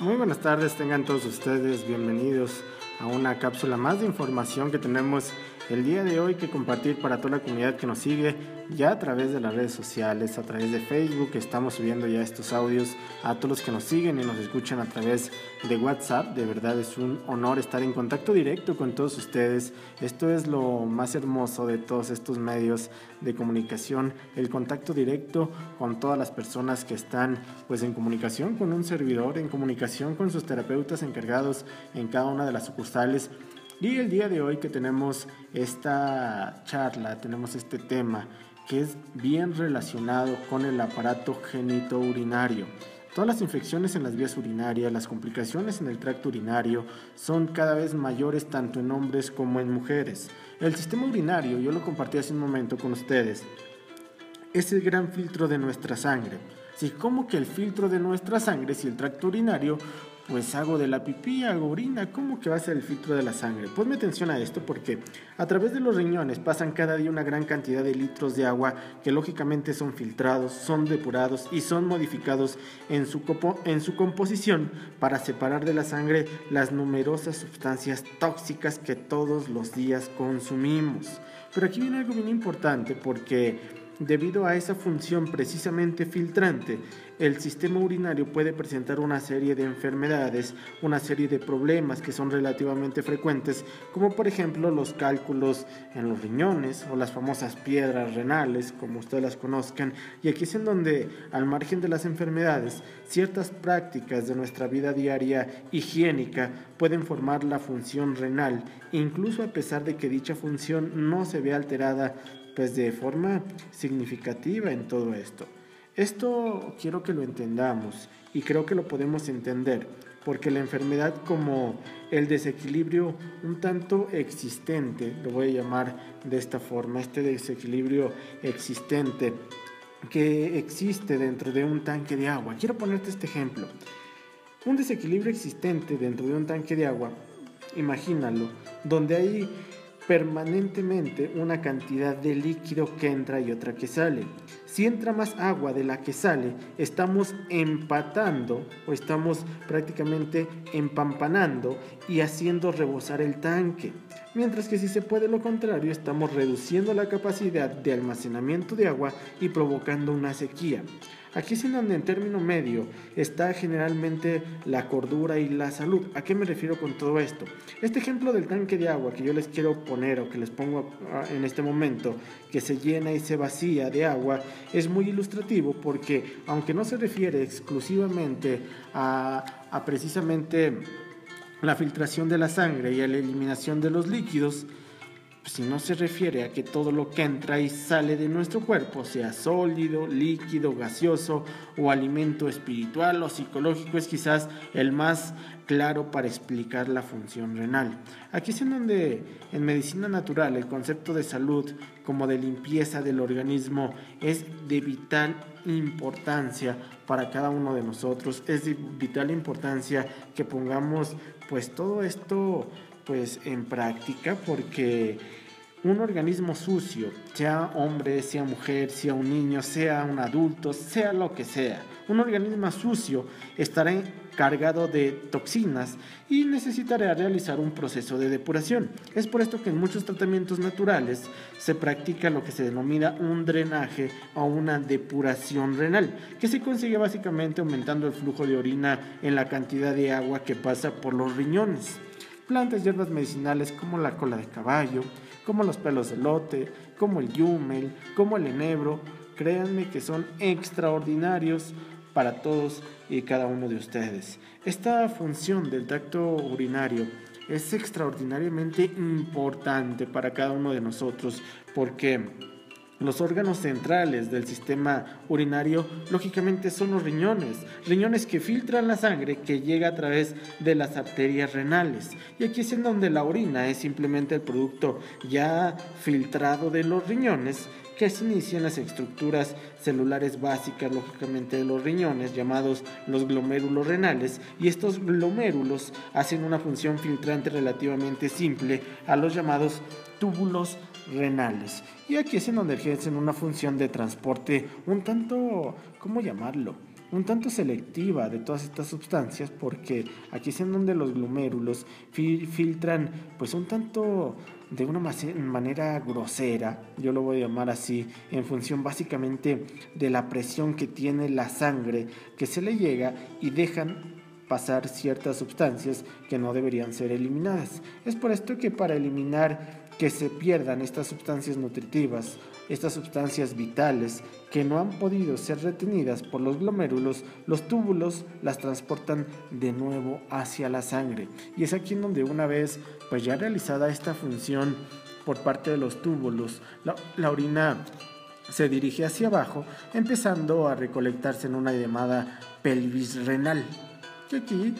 Muy buenas tardes, tengan todos ustedes bienvenidos a una cápsula más de información que tenemos el día de hoy que compartir para toda la comunidad que nos sigue ya a través de las redes sociales, a través de Facebook, estamos subiendo ya estos audios a todos los que nos siguen y nos escuchan a través de WhatsApp. De verdad es un honor estar en contacto directo con todos ustedes. Esto es lo más hermoso de todos estos medios de comunicación, el contacto directo con todas las personas que están pues en comunicación con un servidor, en comunicación con sus terapeutas encargados en cada una de las sucursales y el día de hoy que tenemos esta charla, tenemos este tema que es bien relacionado con el aparato genitourinario. Todas las infecciones en las vías urinarias, las complicaciones en el tracto urinario son cada vez mayores tanto en hombres como en mujeres. El sistema urinario, yo lo compartí hace un momento con ustedes, es el gran filtro de nuestra sangre. Si como que el filtro de nuestra sangre, si el tracto urinario pues hago de la pipí, hago orina, ¿cómo que va a ser el filtro de la sangre? Ponme atención a esto porque a través de los riñones pasan cada día una gran cantidad de litros de agua que lógicamente son filtrados, son depurados y son modificados en su, en su composición para separar de la sangre las numerosas sustancias tóxicas que todos los días consumimos. Pero aquí viene algo bien importante porque Debido a esa función precisamente filtrante, el sistema urinario puede presentar una serie de enfermedades, una serie de problemas que son relativamente frecuentes, como por ejemplo los cálculos en los riñones o las famosas piedras renales, como ustedes las conozcan. Y aquí es en donde, al margen de las enfermedades, ciertas prácticas de nuestra vida diaria higiénica pueden formar la función renal, incluso a pesar de que dicha función no se ve alterada pues de forma significativa en todo esto. Esto quiero que lo entendamos y creo que lo podemos entender porque la enfermedad como el desequilibrio un tanto existente, lo voy a llamar de esta forma, este desequilibrio existente que existe dentro de un tanque de agua. Quiero ponerte este ejemplo. Un desequilibrio existente dentro de un tanque de agua, imagínalo, donde hay permanentemente una cantidad de líquido que entra y otra que sale. Si entra más agua de la que sale, estamos empatando o estamos prácticamente empampanando y haciendo rebosar el tanque. Mientras que si se puede lo contrario, estamos reduciendo la capacidad de almacenamiento de agua y provocando una sequía. Aquí es en donde en término medio está generalmente la cordura y la salud. ¿A qué me refiero con todo esto? Este ejemplo del tanque de agua que yo les quiero poner o que les pongo ah, en este momento, que se llena y se vacía de agua, es muy ilustrativo porque aunque no se refiere exclusivamente a, a precisamente la filtración de la sangre y a la eliminación de los líquidos, si no se refiere a que todo lo que entra y sale de nuestro cuerpo, sea sólido, líquido, gaseoso o alimento espiritual o psicológico, es quizás el más claro para explicar la función renal. Aquí es en donde en medicina natural el concepto de salud como de limpieza del organismo es de vital importancia para cada uno de nosotros, es de vital importancia que pongamos pues todo esto pues en práctica porque un organismo sucio, sea hombre, sea mujer, sea un niño, sea un adulto, sea lo que sea, un organismo sucio estará cargado de toxinas y necesitará realizar un proceso de depuración. Es por esto que en muchos tratamientos naturales se practica lo que se denomina un drenaje o una depuración renal, que se consigue básicamente aumentando el flujo de orina en la cantidad de agua que pasa por los riñones plantas hierbas medicinales como la cola de caballo, como los pelos de lote, como el yumel, como el enebro, créanme que son extraordinarios para todos y cada uno de ustedes. Esta función del tracto urinario es extraordinariamente importante para cada uno de nosotros porque los órganos centrales del sistema urinario, lógicamente, son los riñones, riñones que filtran la sangre que llega a través de las arterias renales. Y aquí es en donde la orina es simplemente el producto ya filtrado de los riñones que se inician las estructuras celulares básicas, lógicamente, de los riñones, llamados los glomérulos renales, y estos glomérulos hacen una función filtrante relativamente simple a los llamados túbulos renales. Y aquí es en donde ejercen una función de transporte un tanto, ¿cómo llamarlo? un tanto selectiva de todas estas sustancias porque aquí es en donde los glomérulos filtran pues un tanto de una manera grosera, yo lo voy a llamar así, en función básicamente de la presión que tiene la sangre que se le llega y dejan pasar ciertas sustancias que no deberían ser eliminadas. Es por esto que para eliminar que se pierdan estas sustancias nutritivas, estas sustancias vitales que no han podido ser retenidas por los glomérulos, los túbulos las transportan de nuevo hacia la sangre. Y es aquí en donde una vez pues ya realizada esta función por parte de los túbulos, la, orina se dirige hacia abajo, empezando a recolectarse en una llamada pelvis renal que aquí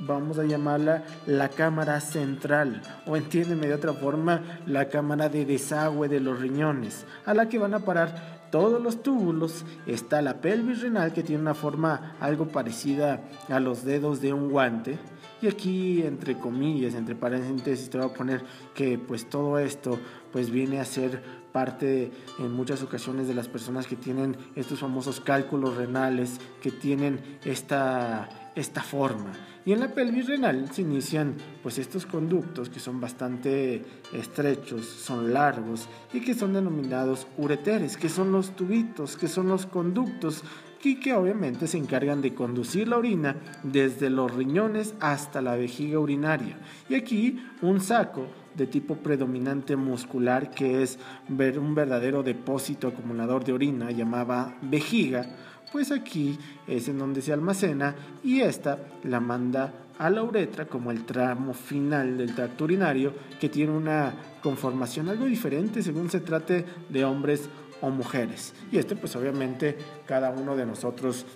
vamos a llamarla la cámara central o entiéndeme de otra forma la cámara de desagüe de los riñones a la que van a parar todos los túbulos. Está la pelvis renal que tiene una forma algo parecida a los dedos de un guante. Y aquí entre comillas entre paréntesis te voy a poner que pues todo esto pues viene a ser parte en muchas ocasiones de las personas que tienen estos famosos cálculos renales que tienen esta esta forma. Y en la pelvis renal se inician pues estos conductos que son bastante estrechos, son largos y que son denominados ureteres, que son los tubitos, que son los conductos y que obviamente se encargan de conducir la orina desde los riñones hasta la vejiga urinaria. Y aquí un saco de tipo predominante muscular que es un verdadero depósito acumulador de orina llamada vejiga pues aquí es en donde se almacena y esta la manda a la uretra como el tramo final del tracto urinario que tiene una conformación algo diferente según se trate de hombres o mujeres. Y esto pues obviamente cada uno de nosotros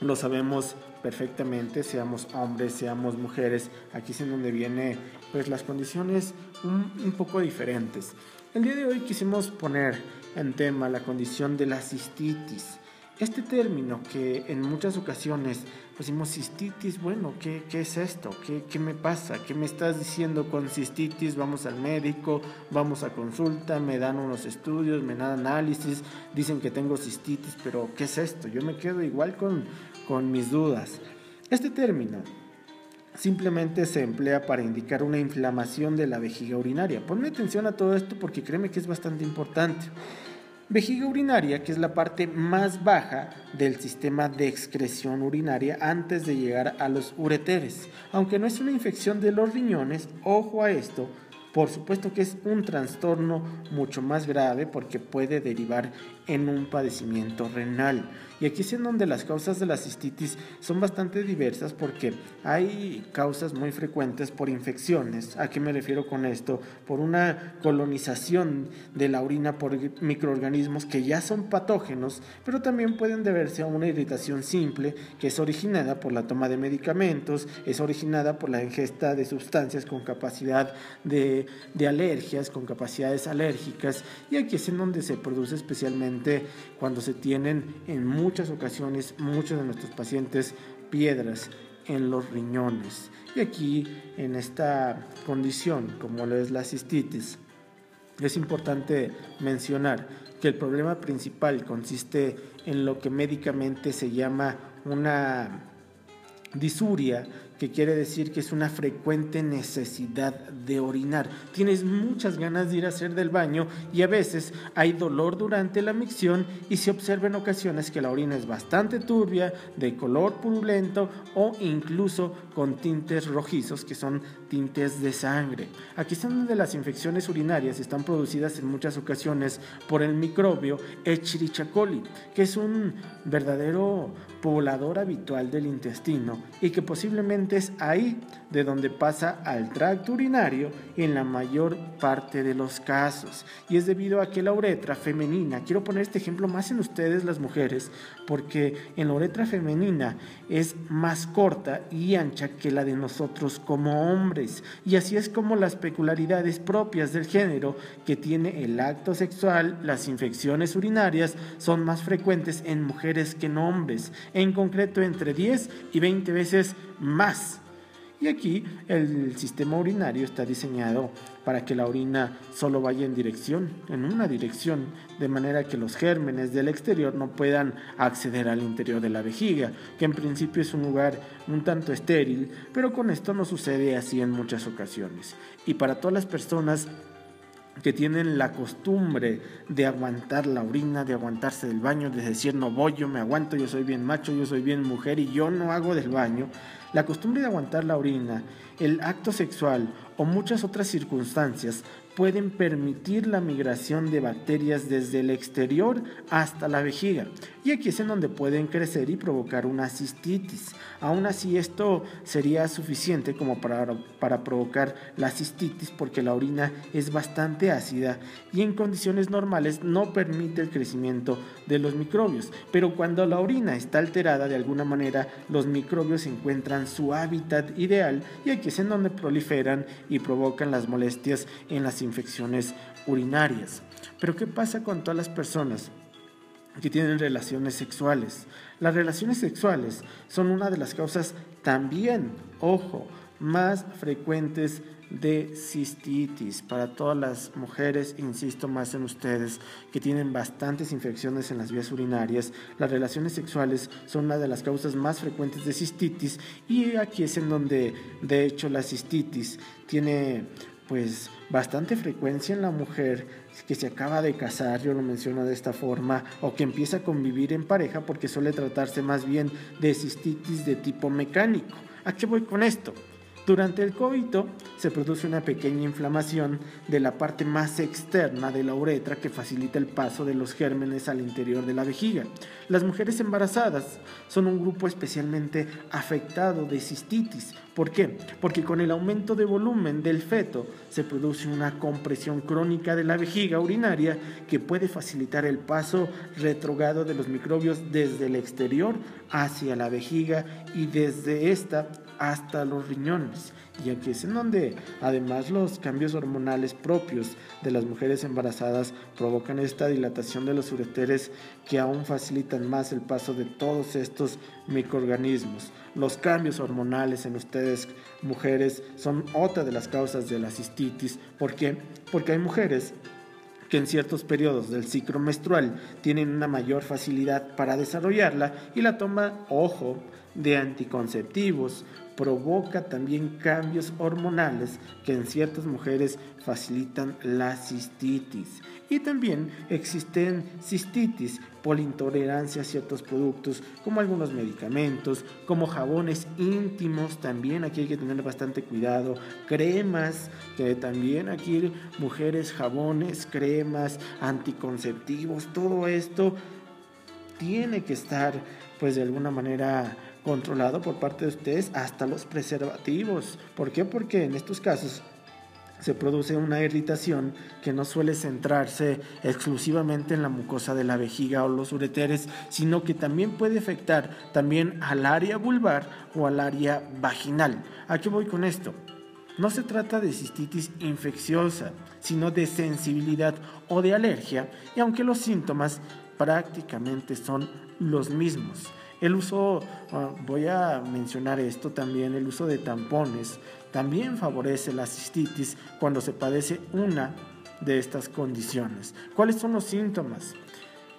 lo sabemos perfectamente, seamos hombres, seamos mujeres, aquí es en donde viene pues las condiciones un, un poco diferentes. El día de hoy quisimos poner en tema la condición de la cistitis. Este término que en muchas ocasiones decimos cistitis, bueno, ¿qué, qué es esto? ¿Qué, ¿Qué, me pasa? ¿Qué me estás diciendo con cistitis? Vamos al médico, vamos a consulta, me dan unos estudios, me dan análisis, dicen que tengo cistitis, pero ¿qué es esto? Yo me quedo igual con, con mis dudas. Este término simplemente se emplea para indicar una inflamación de la vejiga urinaria. Ponme atención a todo esto porque créeme que es bastante importante. Vejiga urinaria, que es la parte más baja del sistema de excreción urinaria antes de llegar a los ureteres. Aunque no es una infección de los riñones, ojo a esto, por supuesto que es un trastorno mucho más grave porque puede derivar en un padecimiento renal. Y aquí es en donde las causas de la cistitis son bastante diversas porque hay causas muy frecuentes por infecciones. ¿A qué me refiero con esto? Por una colonización de la orina por microorganismos que ya son patógenos, pero también pueden deberse a una irritación simple que es originada por la toma de medicamentos, es originada por la ingesta de sustancias con capacidad de, de alergias, con capacidades alérgicas. Y aquí es en donde se produce especialmente cuando se tienen en muchas ocasiones muchos de nuestros pacientes piedras en los riñones. Y aquí en esta condición, como lo es la cistitis, es importante mencionar que el problema principal consiste en lo que médicamente se llama una disuria que quiere decir que es una frecuente necesidad de orinar. Tienes muchas ganas de ir a hacer del baño y a veces hay dolor durante la micción y se observa en ocasiones que la orina es bastante turbia, de color purulento o incluso con tintes rojizos que son tintes de sangre. Aquí están donde las infecciones urinarias están producidas en muchas ocasiones por el microbio Escherichia coli, que es un verdadero poblador habitual del intestino y que posiblemente es ahí de donde pasa al tracto urinario en la mayor parte de los casos. Y es debido a que la uretra femenina, quiero poner este ejemplo más en ustedes las mujeres, porque en la uretra femenina es más corta y ancha que la de nosotros como hombres. Y así es como las peculiaridades propias del género que tiene el acto sexual, las infecciones urinarias, son más frecuentes en mujeres que en hombres, en concreto entre 10 y 20 veces más Y aquí el sistema urinario está diseñado para que la orina solo vaya en dirección, en una dirección, de manera que los gérmenes del exterior no puedan acceder al interior de la vejiga, que en principio es un lugar un tanto estéril, pero con esto no sucede así en muchas ocasiones. Y para todas las personas que tienen la costumbre de aguantar la orina, de aguantarse del baño, de decir no voy, yo me aguanto, yo soy bien macho, yo soy bien mujer y yo no hago del baño, la costumbre de aguantar la orina, el acto sexual o muchas otras circunstancias pueden permitir la migración de bacterias desde el exterior hasta la vejiga. Y aquí es en donde pueden crecer y provocar una cistitis. Aún así, esto sería suficiente como para, para provocar la cistitis porque la orina es bastante ácida y en condiciones normales no permite el crecimiento de los microbios. Pero cuando la orina está alterada de alguna manera, los microbios encuentran su hábitat ideal y aquí es en donde proliferan y provocan las molestias en las infecciones urinarias. Pero ¿qué pasa con todas las personas que tienen relaciones sexuales? Las relaciones sexuales son una de las causas también, ojo, más frecuentes de cistitis para todas las mujeres, insisto más en ustedes, que tienen bastantes infecciones en las vías urinarias. Las relaciones sexuales son una de las causas más frecuentes de cistitis y aquí es en donde de hecho la cistitis tiene pues bastante frecuencia en la mujer que se acaba de casar, yo lo menciono de esta forma, o que empieza a convivir en pareja porque suele tratarse más bien de cistitis de tipo mecánico. ¿A qué voy con esto? Durante el coito se produce una pequeña inflamación de la parte más externa de la uretra que facilita el paso de los gérmenes al interior de la vejiga. Las mujeres embarazadas son un grupo especialmente afectado de cistitis. ¿Por qué? Porque con el aumento de volumen del feto se produce una compresión crónica de la vejiga urinaria que puede facilitar el paso retrogrado de los microbios desde el exterior hacia la vejiga y desde esta hasta los riñones. Y aquí es en donde además los cambios hormonales propios de las mujeres embarazadas provocan esta dilatación de los ureteres que aún facilitan más el paso de todos estos microorganismos. Los cambios hormonales en ustedes, mujeres, son otra de las causas de la cistitis. ¿Por qué? Porque hay mujeres que en ciertos periodos del ciclo menstrual tienen una mayor facilidad para desarrollarla y la toma, ojo, de anticonceptivos provoca también cambios hormonales que en ciertas mujeres facilitan la cistitis. Y también existen cistitis por intolerancia a ciertos productos, como algunos medicamentos, como jabones íntimos, también aquí hay que tener bastante cuidado, cremas, que también aquí mujeres, jabones, cremas, anticonceptivos, todo esto tiene que estar pues de alguna manera controlado por parte de ustedes hasta los preservativos. ¿Por qué? Porque en estos casos se produce una irritación que no suele centrarse exclusivamente en la mucosa de la vejiga o los ureteres, sino que también puede afectar también al área vulvar o al área vaginal. ¿A qué voy con esto? No se trata de cistitis infecciosa, sino de sensibilidad o de alergia, y aunque los síntomas prácticamente son los mismos. El uso, ah, voy a mencionar esto también, el uso de tampones también favorece la cistitis cuando se padece una de estas condiciones. ¿Cuáles son los síntomas?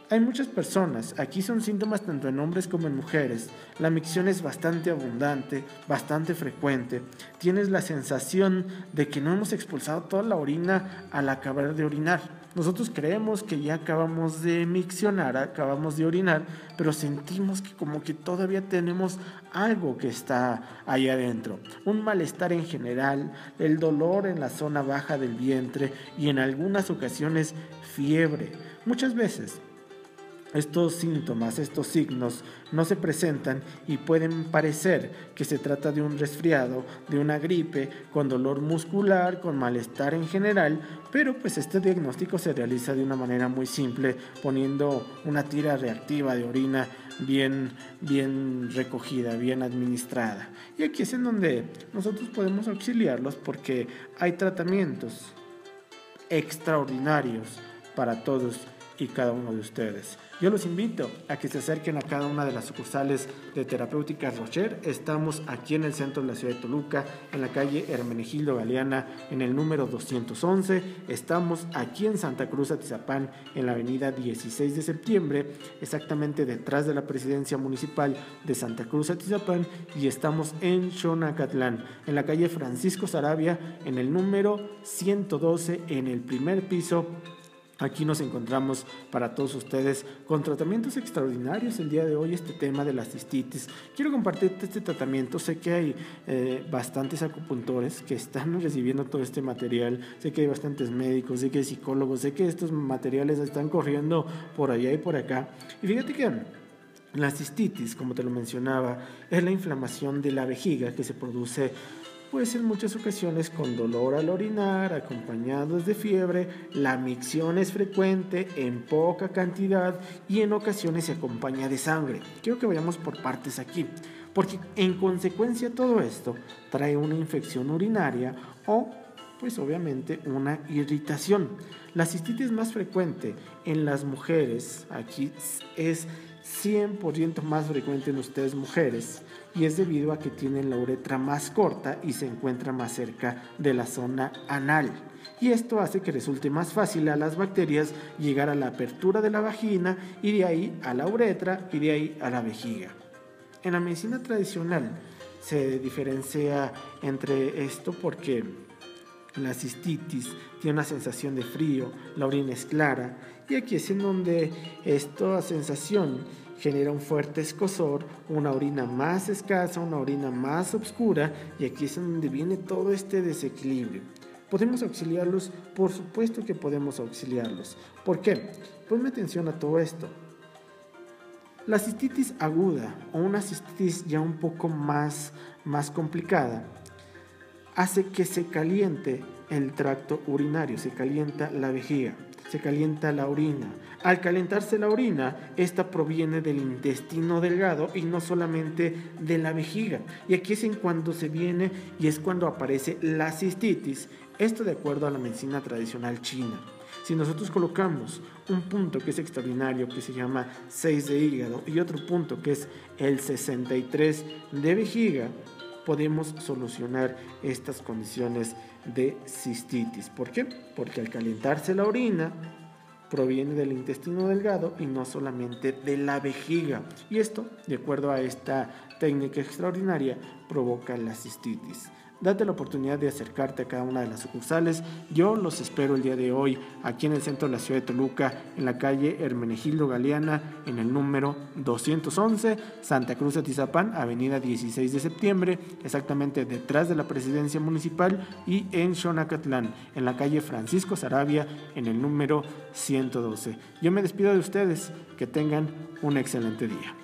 Hay muchas personas, aquí son síntomas tanto en hombres como en mujeres. La micción es bastante abundante, bastante frecuente. Tienes la sensación de que no hemos expulsado toda la orina al acabar de orinar nosotros creemos que ya acabamos de miccionar, acabamos de orinar, pero sentimos que como que todavía tenemos algo que está ahí adentro. Un malestar en general, el dolor en la zona baja del vientre y en algunas ocasiones fiebre. Muchas veces estos síntomas, estos signos no se presentan y pueden parecer que se trata de un resfriado, de una gripe, con dolor muscular, con malestar en general, pero pues este diagnóstico se realiza de una manera muy simple, poniendo una tira reactiva de orina bien, bien recogida, bien administrada. Y aquí es en donde nosotros podemos auxiliarlos porque hay tratamientos extraordinarios para todos y cada uno de ustedes. Yo los invito a que se acerquen a cada una de las sucursales de Terapéutica Rocher. Estamos aquí en el centro de la ciudad de Toluca, en la calle Hermenegildo Galeana, en el número 211. Estamos aquí en Santa Cruz, Atizapán, en la avenida 16 de septiembre, exactamente detrás de la presidencia municipal de Santa Cruz, Atizapán. Y estamos en Xonacatlán, en la calle Francisco Sarabia, en el número 112, en el primer piso Aquí nos encontramos para todos ustedes con tratamientos extraordinarios el día de hoy, este tema de la cistitis. Quiero compartirte este tratamiento. Sé que hay eh, bastantes acupuntores que están recibiendo todo este material. Sé que hay bastantes médicos, sé que hay psicólogos, sé que estos materiales están corriendo por allá y por acá. Y fíjate que la cistitis, como te lo mencionaba, es la inflamación de la vejiga que se produce pues en muchas ocasiones con dolor al orinar, acompañados de fiebre, la micción es frecuente en poca cantidad y en ocasiones se acompaña de sangre. Quiero que vayamos por partes aquí, porque en consecuencia todo esto trae una infección urinaria o pues obviamente una irritación. La cistitis más frecuente en las mujeres aquí es 100% más frecuente en ustedes mujeres y es debido a que tienen la uretra más corta y se encuentra más cerca de la zona anal. Y esto hace que resulte más fácil a las bacterias llegar a la apertura de la vagina y de ahí a la uretra y de ahí a la vejiga. En la medicina tradicional se diferencia entre esto porque la cistitis tiene una sensación de frío, la orina es clara y aquí es en donde esta sensación genera un fuerte escosor, una orina más escasa, una orina más oscura y aquí es donde viene todo este desequilibrio. ¿Podemos auxiliarlos? Por supuesto que podemos auxiliarlos. ¿Por qué? Ponme atención a todo esto. La cistitis aguda o una cistitis ya un poco más, más complicada hace que se caliente el tracto urinario, se calienta la vejiga se calienta la orina. Al calentarse la orina, esta proviene del intestino delgado y no solamente de la vejiga. Y aquí es en cuando se viene y es cuando aparece la cistitis. Esto de acuerdo a la medicina tradicional china. Si nosotros colocamos un punto que es extraordinario, que se llama 6 de hígado, y otro punto que es el 63 de vejiga, podemos solucionar estas condiciones de cistitis. ¿Por qué? Porque al calentarse la orina proviene del intestino delgado y no solamente de la vejiga. Y esto, de acuerdo a esta técnica extraordinaria, provoca la cistitis. Date la oportunidad de acercarte a cada una de las sucursales. Yo los espero el día de hoy aquí en el centro de la ciudad de Toluca, en la calle Hermenegildo Galeana, en el número 211, Santa Cruz de Tizapán, avenida 16 de septiembre, exactamente detrás de la presidencia municipal, y en Xonacatlán, en la calle Francisco Sarabia, en el número 112. Yo me despido de ustedes. Que tengan un excelente día.